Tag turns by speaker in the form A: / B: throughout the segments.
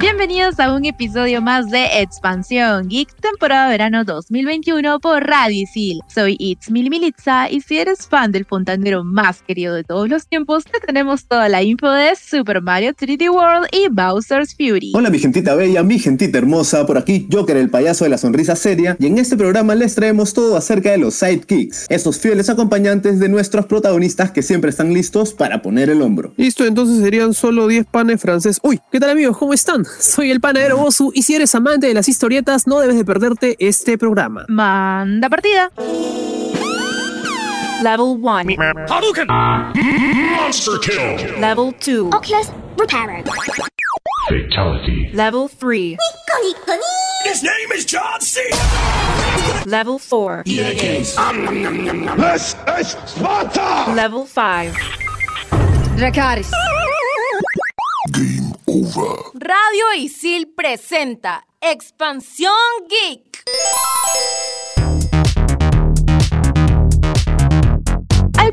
A: Bienvenidos a un episodio más de Expansión Geek, temporada verano 2021 por Radio Isil. Soy It's Militza y si eres fan del fontanero más querido de todos los tiempos, te tenemos toda la info de Super Mario 3D World y Bowser's Fury.
B: Hola mi gentita bella, mi gentita hermosa, por aquí Joker el payaso de la sonrisa seria y en este programa les traemos todo acerca de los sidekicks, esos fieles acompañantes de nuestros protagonistas que siempre están listos para poner el hombro.
C: Listo, entonces serían solo 10 panes franceses. Uy, ¿qué tal amigos? ¿Cómo están? Soy el panadero Bosu y si eres amante de las historietas no debes de perderte este programa.
A: Manda partida. Level 1.
D: Hadouken! Monster kill!
A: Level 2.
E: Oculus repairer.
D: Fatality.
A: Level 3.
D: His name is John C.
A: Level 4.
D: This is Sparta!
A: Level 5.
F: Dracaris.
D: Game over.
F: Radio Isil presenta Expansión Geek.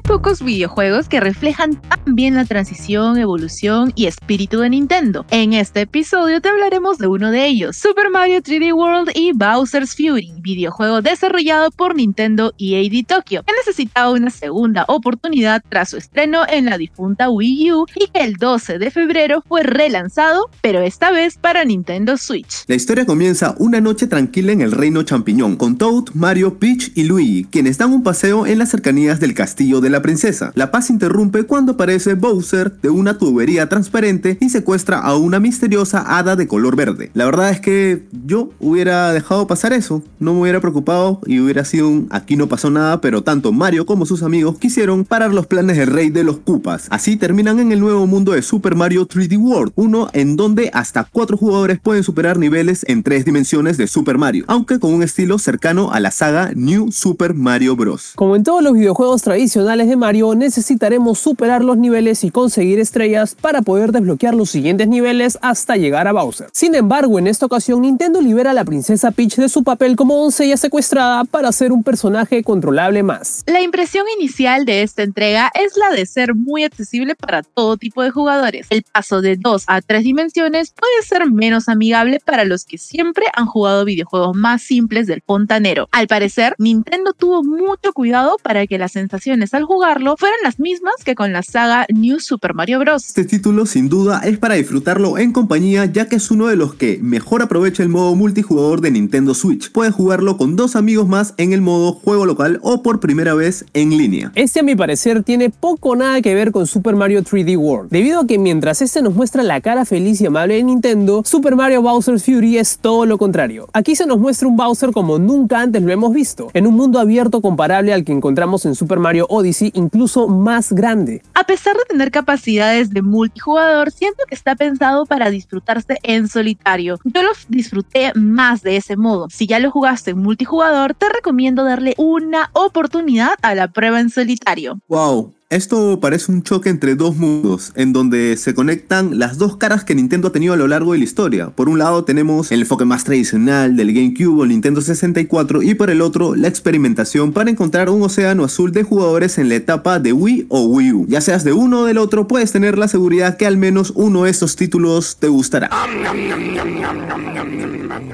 A: Pocos videojuegos que reflejan tan bien la transición, evolución y espíritu de Nintendo. En este episodio te hablaremos de uno de ellos, Super Mario 3D World y Bowser's Fury, videojuego desarrollado por Nintendo EAD Tokyo, que necesitaba una segunda oportunidad tras su estreno en la difunta Wii U y que el 12 de febrero fue relanzado, pero esta vez para Nintendo Switch.
B: La historia comienza una noche tranquila en el reino champiñón, con Toad, Mario, Peach y Luigi, quienes dan un paseo en las cercanías del castillo de la princesa. La paz interrumpe cuando aparece Bowser de una tubería transparente y secuestra a una misteriosa hada de color verde. La verdad es que yo hubiera dejado pasar eso, no me hubiera preocupado y hubiera sido un aquí no pasó nada, pero tanto Mario como sus amigos quisieron parar los planes del rey de los Koopas. Así terminan en el nuevo mundo de Super Mario 3D World, uno en donde hasta cuatro jugadores pueden superar niveles en tres dimensiones de Super Mario, aunque con un estilo cercano a la saga New Super Mario Bros.
C: Como en todos los videojuegos tradicionales de Mario, necesitaremos superar los niveles y conseguir estrellas para poder desbloquear los siguientes niveles hasta llegar a Bowser. Sin embargo, en esta ocasión Nintendo libera a la princesa Peach de su papel como doncella secuestrada para ser un personaje controlable más.
A: La impresión inicial de esta entrega es la de ser muy accesible para todo tipo de jugadores. El paso de 2 a 3 dimensiones puede ser menos amigable para los que siempre han jugado videojuegos más simples del fontanero. Al parecer, Nintendo tuvo mucho cuidado para que las sensaciones al jugarlo fueran las mismas que con la saga New Super Mario Bros.
B: Este título sin duda es para disfrutarlo en compañía ya que es uno de los que mejor aprovecha el modo multijugador de Nintendo Switch. Puedes jugarlo con dos amigos más en el modo juego local o por primera vez en línea.
C: Este a mi parecer tiene poco o nada que ver con Super Mario 3D World, debido a que mientras este nos muestra la cara feliz y amable de Nintendo, Super Mario Bowser's Fury es todo lo contrario. Aquí se nos muestra un Bowser como nunca antes lo hemos visto, en un mundo abierto comparable al que encontramos en Super Mario Odyssey incluso más grande.
A: A pesar de tener capacidades de multijugador, siento que está pensado para disfrutarse en solitario. Yo lo disfruté más de ese modo. Si ya lo jugaste en multijugador, te recomiendo darle una oportunidad a la prueba en solitario.
B: Wow, esto parece un choque entre dos mundos, en donde se conectan las dos caras que Nintendo ha tenido a lo largo de la historia. Por un lado tenemos el enfoque más tradicional del GameCube o Nintendo 64 y por el otro la experimentación para encontrar un océano azul de jugadores en la etapa de Wii o Wii U. Ya seas de uno o del otro, puedes tener la seguridad que al menos uno de estos títulos te gustará.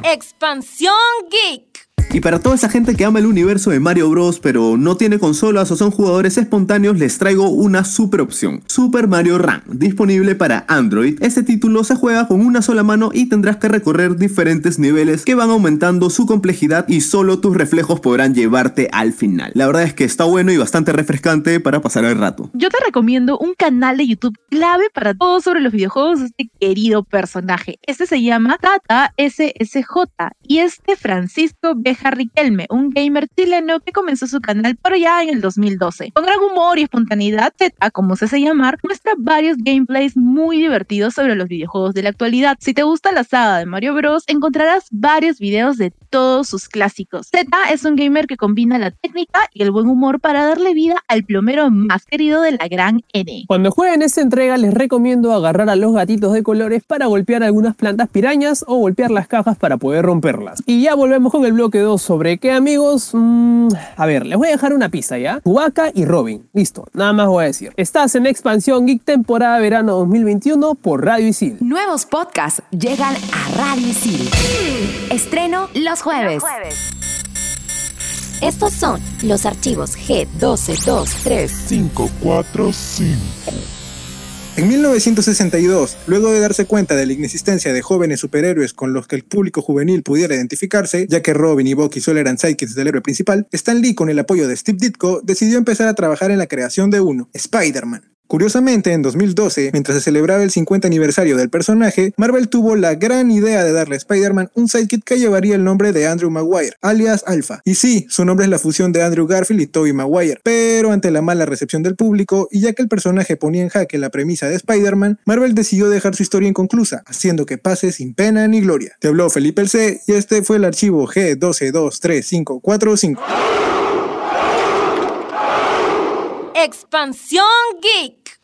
F: Expansión Geek.
B: Y para toda esa gente que ama el universo de Mario Bros pero no tiene consolas o son jugadores espontáneos, les traigo una super opción. Super Mario Run, disponible para Android. Este título se juega con una sola mano y tendrás que recorrer diferentes niveles que van aumentando su complejidad y solo tus reflejos podrán llevarte al final. La verdad es que está bueno y bastante refrescante para pasar el rato.
A: Yo te recomiendo un canal de YouTube clave para todo sobre los videojuegos de este querido personaje. Este se llama Tata SSJ y este Francisco Beja Riquelme, un gamer chileno que comenzó su canal por allá en el 2012. Con gran humor y espontaneidad, Z, como se hace llamar, muestra varios gameplays muy divertidos sobre los videojuegos de la actualidad. Si te gusta la saga de Mario Bros, encontrarás varios videos de todos sus clásicos. Z es un gamer que combina la técnica y el buen humor para darle vida al plomero más querido de la gran N.
C: Cuando jueguen esta entrega les recomiendo agarrar a los gatitos de colores para golpear algunas plantas pirañas o golpear las cajas para poder romperlas. Y ya volvemos con el bloque 2 ¿sobre qué amigos? Mm, a ver, les voy a dejar una pista, ¿ya? Chewbacca y Robin. Listo, nada más voy a decir. Estás en Expansión Geek temporada verano 2021 por Radio Isil.
F: Nuevos podcasts llegan a Radio Isil. Estreno los jueves.
E: Estos son los archivos G12235.
D: 545.
G: En 1962, luego de darse cuenta de la inexistencia de jóvenes superhéroes con los que el público juvenil pudiera identificarse, ya que Robin y Bucky solo eran sidekicks del héroe principal, Stan Lee, con el apoyo de Steve Ditko, decidió empezar a trabajar en la creación de uno, Spider-Man. Curiosamente, en 2012, mientras se celebraba el 50 aniversario del personaje, Marvel tuvo la gran idea de darle a Spider-Man un sidekick que llevaría el nombre de Andrew Maguire, alias Alpha. Y sí, su nombre es la fusión de Andrew Garfield y Tobey Maguire, pero ante la mala recepción del público y ya que el personaje ponía en jaque la premisa de Spider-Man, Marvel decidió dejar su historia inconclusa, haciendo que pase sin pena ni gloria. Te habló Felipe el C y este fue el archivo G1223545.
H: Expansión Geek.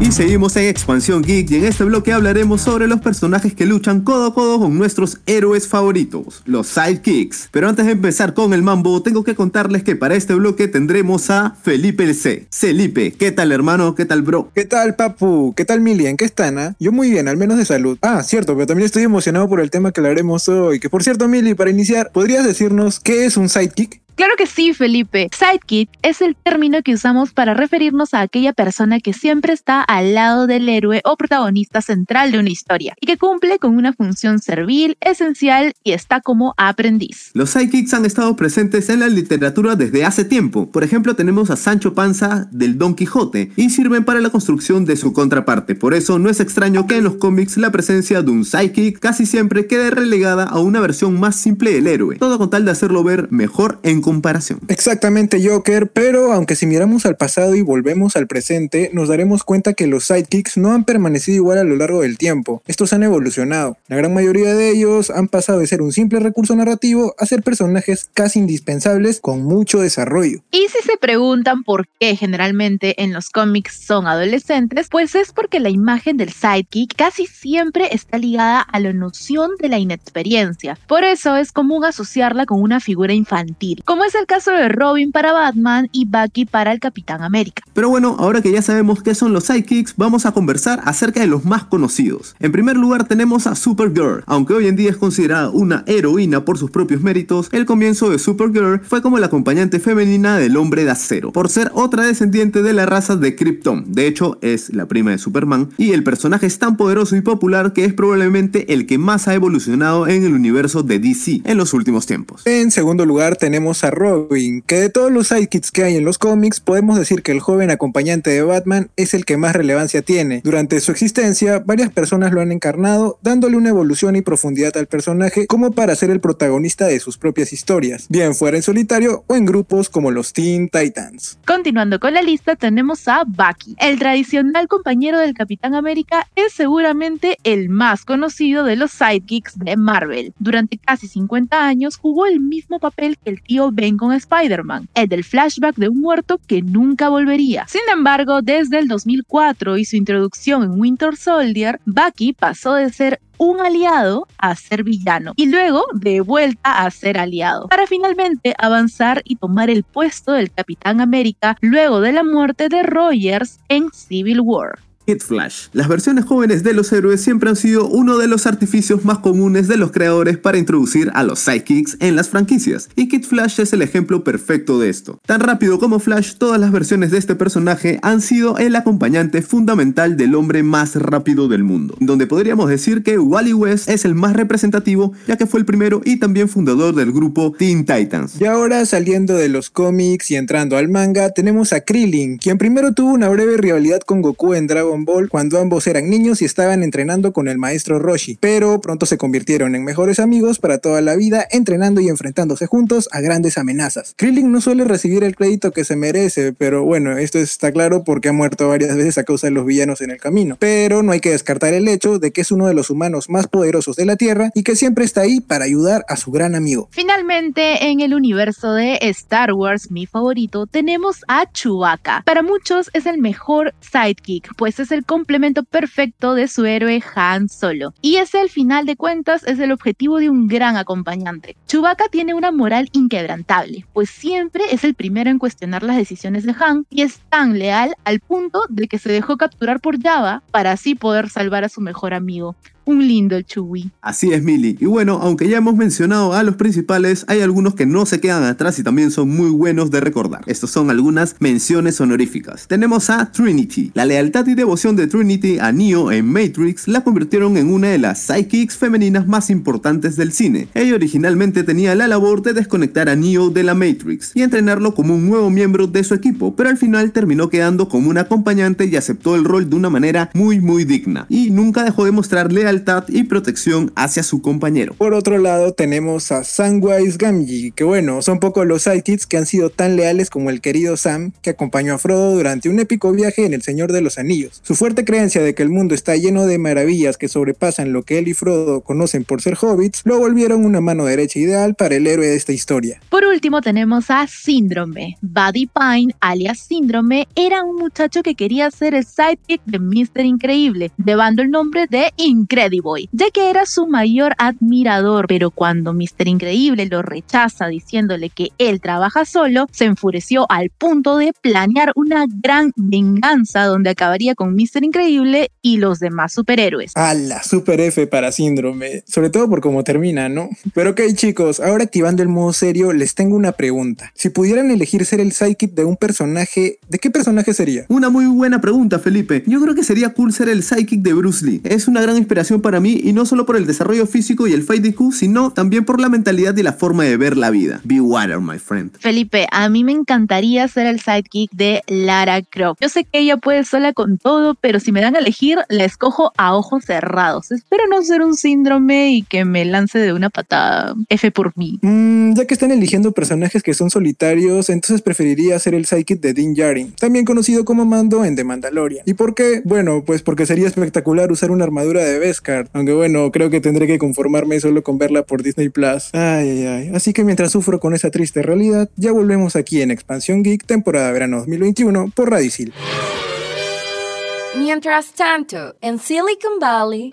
B: Y seguimos en Expansión Geek y en este bloque hablaremos sobre los personajes que luchan codo a codo con nuestros héroes favoritos, los sidekicks. Pero antes de empezar con el mambo, tengo que contarles que para este bloque tendremos a Felipe el C. Felipe, ¿qué tal hermano? ¿Qué tal bro?
G: ¿Qué tal, papu? ¿Qué tal, Mili? ¿En qué están? ah? Yo muy bien, al menos de salud. Ah, cierto, pero también estoy emocionado por el tema que hablaremos hoy. Que por cierto, Mili, para iniciar, ¿podrías decirnos qué es un sidekick?
A: Claro que sí, Felipe. Sidekick es el término que usamos para referirnos a aquella persona que siempre está al lado del héroe o protagonista central de una historia y que cumple con una función servil, esencial y está como aprendiz.
B: Los sidekicks han estado presentes en la literatura desde hace tiempo. Por ejemplo, tenemos a Sancho Panza del Don Quijote y sirven para la construcción de su contraparte. Por eso no es extraño que en los cómics la presencia de un sidekick casi siempre quede relegada a una versión más simple del héroe. Todo con tal de hacerlo ver mejor en comparación.
G: Exactamente, Joker, pero aunque si miramos al pasado y volvemos al presente, nos daremos cuenta que los sidekicks no han permanecido igual a lo largo del tiempo. Estos han evolucionado. La gran mayoría de ellos han pasado de ser un simple recurso narrativo a ser personajes casi indispensables con mucho desarrollo.
A: Y si se preguntan por qué generalmente en los cómics son adolescentes, pues es porque la imagen del sidekick casi siempre está ligada a la noción de la inexperiencia. Por eso es común asociarla con una figura infantil, como es el caso de Robin para Batman y Bucky para el Capitán América.
B: Pero bueno, ahora que ya sabemos qué son los sidekicks, vamos a conversar acerca de los más conocidos. En primer lugar tenemos a Supergirl. Aunque hoy en día es considerada una heroína por sus propios méritos, el comienzo de Supergirl fue como la acompañante femenina del hombre de acero, por ser otra descendiente de la raza de Krypton. De hecho, es la prima de Superman, y el personaje es tan poderoso y popular que es probablemente el que más ha evolucionado en el universo de DC en los últimos tiempos.
G: En segundo lugar tenemos a Robin, que de todos los sidekicks que hay en los cómics, podemos decir que el joven acompañante de Batman es el que más relevancia tiene. Durante su existencia, varias personas lo han encarnado, dándole una evolución y profundidad al personaje como para ser el protagonista de sus propias historias, bien fuera en solitario o en grupos como los Teen Titans.
A: Continuando con la lista, tenemos a Bucky. El tradicional compañero del Capitán América es seguramente el más conocido de los sidekicks de Marvel. Durante casi 50 años jugó el mismo papel que el tío Ben con Spider-Man, el del flashback de un muerto que nunca volvería. Sin embargo, desde el 2004 y su introducción en Winter Soldier, Bucky pasó de ser un aliado a ser villano y luego de vuelta a ser aliado para finalmente avanzar y tomar el puesto del Capitán América luego de la muerte de Rogers en Civil War.
B: Kid Flash. Las versiones jóvenes de los héroes siempre han sido uno de los artificios más comunes de los creadores para introducir a los sidekicks en las franquicias, y Kid Flash es el ejemplo perfecto de esto. Tan rápido como Flash, todas las versiones de este personaje han sido el acompañante fundamental del hombre más rápido del mundo, donde podríamos decir que Wally West es el más representativo, ya que fue el primero y también fundador del grupo Teen Titans.
G: Y ahora saliendo de los cómics y entrando al manga, tenemos a Krillin, quien primero tuvo una breve rivalidad con Goku en Dragon Ball cuando ambos eran niños y estaban entrenando con el maestro Roshi, pero pronto se convirtieron en mejores amigos para toda la vida, entrenando y enfrentándose juntos a grandes amenazas. Krillin no suele recibir el crédito que se merece, pero bueno, esto está claro porque ha muerto varias veces a causa de los villanos en el camino, pero no hay que descartar el hecho de que es uno de los humanos más poderosos de la Tierra y que siempre está ahí para ayudar a su gran amigo.
A: Finalmente, en el universo de Star Wars, mi favorito, tenemos a Chewbacca. Para muchos es el mejor sidekick, pues es el complemento perfecto de su héroe Han Solo. Y ese al final de cuentas es el objetivo de un gran acompañante. Chewbacca tiene una moral inquebrantable, pues siempre es el primero en cuestionar las decisiones de Han y es tan leal al punto de que se dejó capturar por Java para así poder salvar a su mejor amigo un lindo Chewie.
B: Así es, Millie. Y bueno, aunque ya hemos mencionado a los principales, hay algunos que no se quedan atrás y también son muy buenos de recordar. Estos son algunas menciones honoríficas. Tenemos a Trinity. La lealtad y devoción de Trinity a Neo en Matrix la convirtieron en una de las psychics femeninas más importantes del cine. Ella originalmente tenía la labor de desconectar a Neo de la Matrix y entrenarlo como un nuevo miembro de su equipo, pero al final terminó quedando como un acompañante y aceptó el rol de una manera muy muy digna. Y nunca dejó de mostrar lealtad y protección hacia su compañero.
G: Por otro lado tenemos a Samwise Gamgee, que bueno, son pocos los sidekicks que han sido tan leales como el querido Sam, que acompañó a Frodo durante un épico viaje en El Señor de los Anillos. Su fuerte creencia de que el mundo está lleno de maravillas que sobrepasan lo que él y Frodo conocen por ser hobbits, lo volvieron una mano derecha ideal para el héroe de esta historia.
A: Por último tenemos a Síndrome. Buddy Pine, alias Síndrome, era un muchacho que quería ser el sidekick de Mr. Increíble, llevando el nombre de Increíble Boy, ya que era su mayor admirador, pero cuando Mr. Increíble lo rechaza diciéndole que él trabaja solo, se enfureció al punto de planear una gran venganza donde acabaría con Mr. Increíble y los demás superhéroes.
G: A la super F para síndrome, sobre todo por cómo termina, ¿no? Pero ok chicos, ahora activando el modo serio, les tengo una pregunta. Si pudieran elegir ser el sidekick de un personaje, ¿de qué personaje sería?
B: Una muy buena pregunta, Felipe. Yo creo que sería cool ser el sidekick de Bruce Lee. Es una gran inspiración para mí y no solo por el desarrollo físico y el fight IQ, sino también por la mentalidad y la forma de ver la vida. Be water, my friend.
A: Felipe, a mí me encantaría ser el sidekick de Lara Croft. Yo sé que ella puede sola con todo, pero si me dan a elegir, la escojo a ojos cerrados. Espero no ser un síndrome y que me lance de una patada. F por mí.
G: Mm, ya que están eligiendo personajes que son solitarios, entonces preferiría ser el sidekick de Din Djarin, también conocido como Mando en The Mandalorian. ¿Y por qué? Bueno, pues porque sería espectacular usar una armadura de Aunque bueno, creo que tendré que conformarme solo con verla por Disney Plus. Ay, ay, ay. Así que mientras sufro con esa triste realidad, ya volvemos aquí en Expansión Geek, temporada verano 2021, por Radicil.
E: Mientras tanto, en Silicon Valley.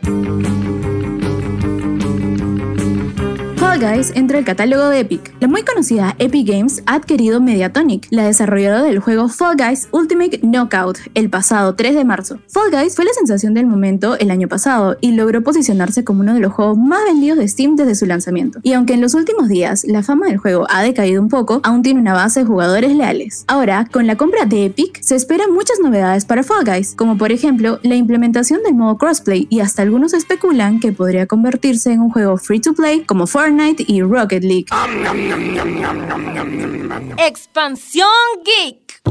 H: Fall Guys entra al catálogo de Epic. La muy conocida Epic Games ha adquirido Mediatonic, la desarrolladora del juego Fall Guys Ultimate Knockout, el pasado 3 de marzo. Fall Guys fue la sensación del momento el año pasado y logró posicionarse como uno de los juegos más vendidos de Steam desde su lanzamiento. Y aunque en los últimos días la fama del juego ha decaído un poco, aún tiene una base de jugadores leales. Ahora, con la compra de Epic, se esperan muchas novedades para Fall Guys, como por ejemplo la implementación del modo crossplay y hasta algunos especulan que podría convertirse en un juego free to play como Fortnite y Rocket League.
E: Expansión Geek.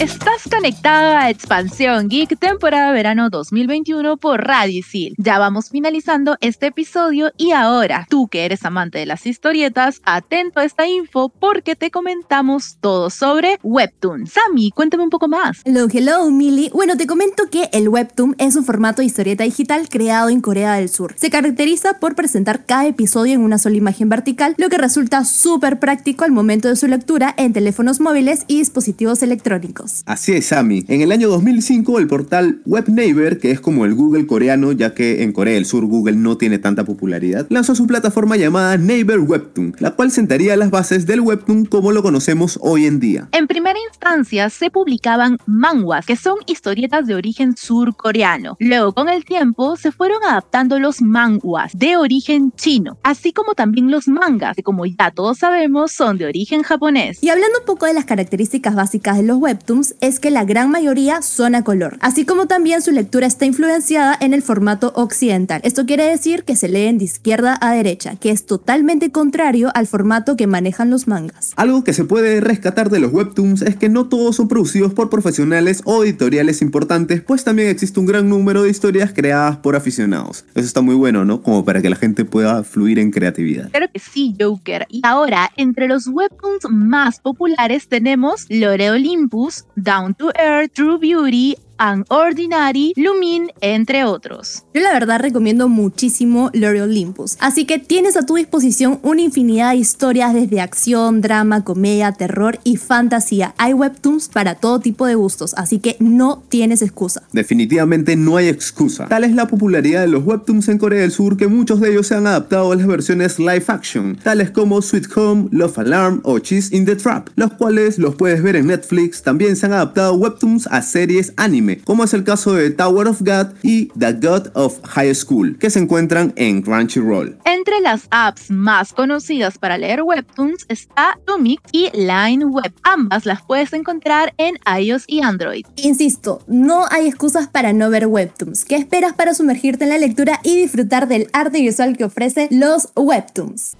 A: Estás conectado a Expansión Geek temporada verano 2021 por Radicil. Ya vamos finalizando este episodio y ahora, tú que eres amante de las historietas, atento a esta info porque te comentamos todo sobre Webtoon. Sammy, cuéntame un poco más.
H: Hello, hello, Millie. Bueno, te comento que el Webtoon es un formato de historieta digital creado en Corea del Sur. Se caracteriza por presentar cada episodio en una sola imagen vertical, lo que resulta súper práctico al momento de su lectura en teléfonos móviles y dispositivos electrónicos.
B: Así es, Sammy. En el año 2005, el portal WebNeighbor, que es como el Google coreano, ya que en Corea del Sur Google no tiene tanta popularidad, lanzó su plataforma llamada Neighbor Webtoon, la cual sentaría las bases del Webtoon como lo conocemos hoy en día.
A: En primera instancia, se publicaban manhwas, que son historietas de origen surcoreano. Luego, con el tiempo, se fueron adaptando los manhwas de origen chino, así como también los mangas, que como ya todos sabemos, son de origen japonés.
H: Y hablando un poco de las características básicas de los Webtoons, es que la gran mayoría son a color, así como también su lectura está influenciada en el formato occidental. Esto quiere decir que se leen de izquierda a derecha, que es totalmente contrario al formato que manejan los mangas.
B: Algo que se puede rescatar de los webtoons es que no todos son producidos por profesionales o editoriales importantes, pues también existe un gran número de historias creadas por aficionados. Eso está muy bueno, ¿no? Como para que la gente pueda fluir en creatividad.
A: Claro que sí, Joker. Y ahora, entre los webtoons más populares tenemos Lore Olympus, Down to Earth, True Beauty, Unordinary, Lumin, entre otros.
H: Yo la verdad recomiendo muchísimo Lore Olympus, así que tienes a tu disposición una infinidad de historias desde acción, drama, comedia, terror y fantasía. Hay webtoons para todo tipo de gustos, así que no tienes excusa.
B: Definitivamente no hay excusa. Tal es la popularidad de los webtoons en Corea del Sur que muchos de ellos se han adaptado a las versiones live action, tales como Sweet Home, Love Alarm o Cheese in the Trap, los cuales los puedes ver en Netflix. También se han adaptado webtoons a series anime, como es el caso de Tower of God y The God of High School, que se encuentran en Crunchyroll.
A: Entre las apps más conocidas para leer webtoons está Tumic y LineWeb. Ambas las puedes encontrar en iOS y Android.
H: Insisto, no hay excusas para no ver webtoons. ¿Qué esperas para sumergirte en la lectura y disfrutar del arte visual que ofrecen los webtoons?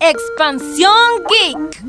E: Expansión Geek.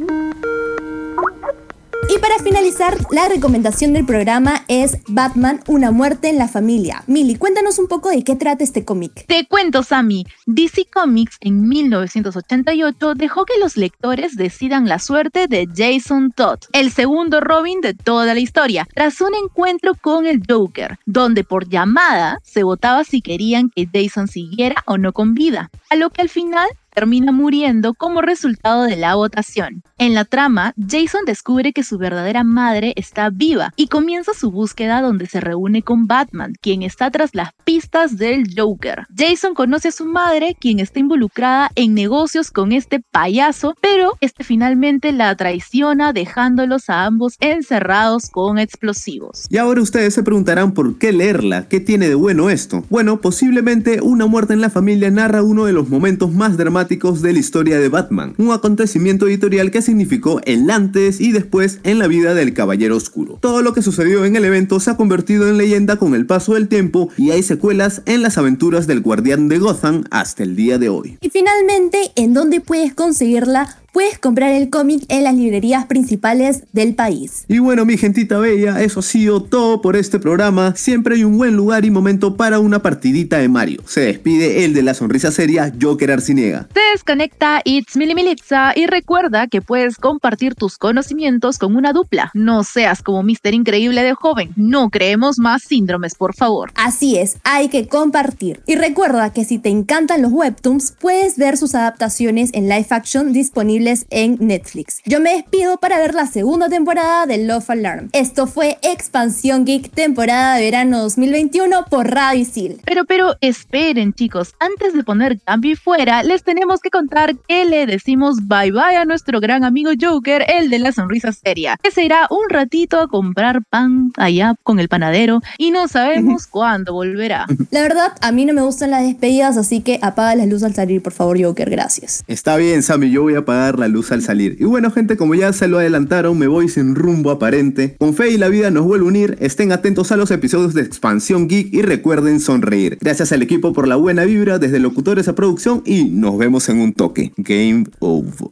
H: Y para finalizar, la recomendación del programa es Batman, una muerte en la familia. Mili, cuéntanos un poco de qué trata este cómic.
A: Te cuento, Sammy. DC Comics en 1988 dejó que los lectores decidan la suerte de Jason Todd, el segundo Robin de toda la historia, tras un encuentro con el Joker, donde por llamada se votaba si querían que Jason siguiera o no con vida, a lo que al final termina muriendo como resultado de la votación. En la trama, Jason descubre que su verdadera madre está viva y comienza su búsqueda donde se reúne con Batman, quien está tras las pistas del Joker. Jason conoce a su madre, quien está involucrada en negocios con este payaso, pero este finalmente la traiciona dejándolos a ambos encerrados con explosivos.
B: Y ahora ustedes se preguntarán por qué leerla, qué tiene de bueno esto. Bueno, posiblemente Una muerte en la familia narra uno de los momentos más dramáticos de la historia de Batman, un acontecimiento editorial que significó el antes y después en la vida del Caballero Oscuro. Todo lo que sucedió en el evento se ha convertido en leyenda con el paso del tiempo y hay secuelas en las aventuras del Guardián de Gotham hasta el día de hoy.
H: Y finalmente, ¿en dónde puedes conseguirla? Puedes comprar el cómic en las librerías principales del país.
B: Y bueno, mi gentita bella, eso ha sido todo por este programa. Siempre hay un buen lugar y momento para una partidita de Mario. Se despide el de la sonrisa seria, Joker Arciniega.
A: Se desconecta It's Mili Militza y recuerda que puedes compartir tus conocimientos con una dupla. No seas como Mister Increíble de joven. No creemos más síndromes, por favor.
H: Así es, hay que compartir. Y recuerda que si te encantan los webtoons, puedes ver sus adaptaciones en live action disponibles en Netflix. Yo me despido para ver la segunda temporada de Love Alarm. Esto fue Expansión Geek temporada de verano 2021 por Radio Isil.
A: Pero, pero, esperen chicos, antes de poner cambio fuera, les tenemos que contar que le decimos bye bye a nuestro gran amigo Joker, el de la sonrisa seria, que se irá un ratito a comprar pan allá con el panadero y no sabemos cuándo volverá.
H: La verdad, a mí no me gustan las despedidas, así que apaga las luces al salir, por favor, Joker, gracias.
B: Está bien, Sammy, yo voy a apagar la luz al salir. Y bueno, gente, como ya se lo adelantaron, me voy sin rumbo aparente. Con fe y la vida nos vuelve a unir. Estén atentos a los episodios de Expansión Geek y recuerden sonreír. Gracias al equipo por la buena vibra, desde locutores a producción y nos vemos en un toque. Game over.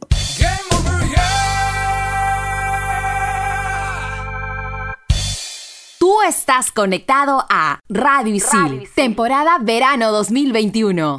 F: Tú estás conectado a Radio Isil, temporada verano 2021.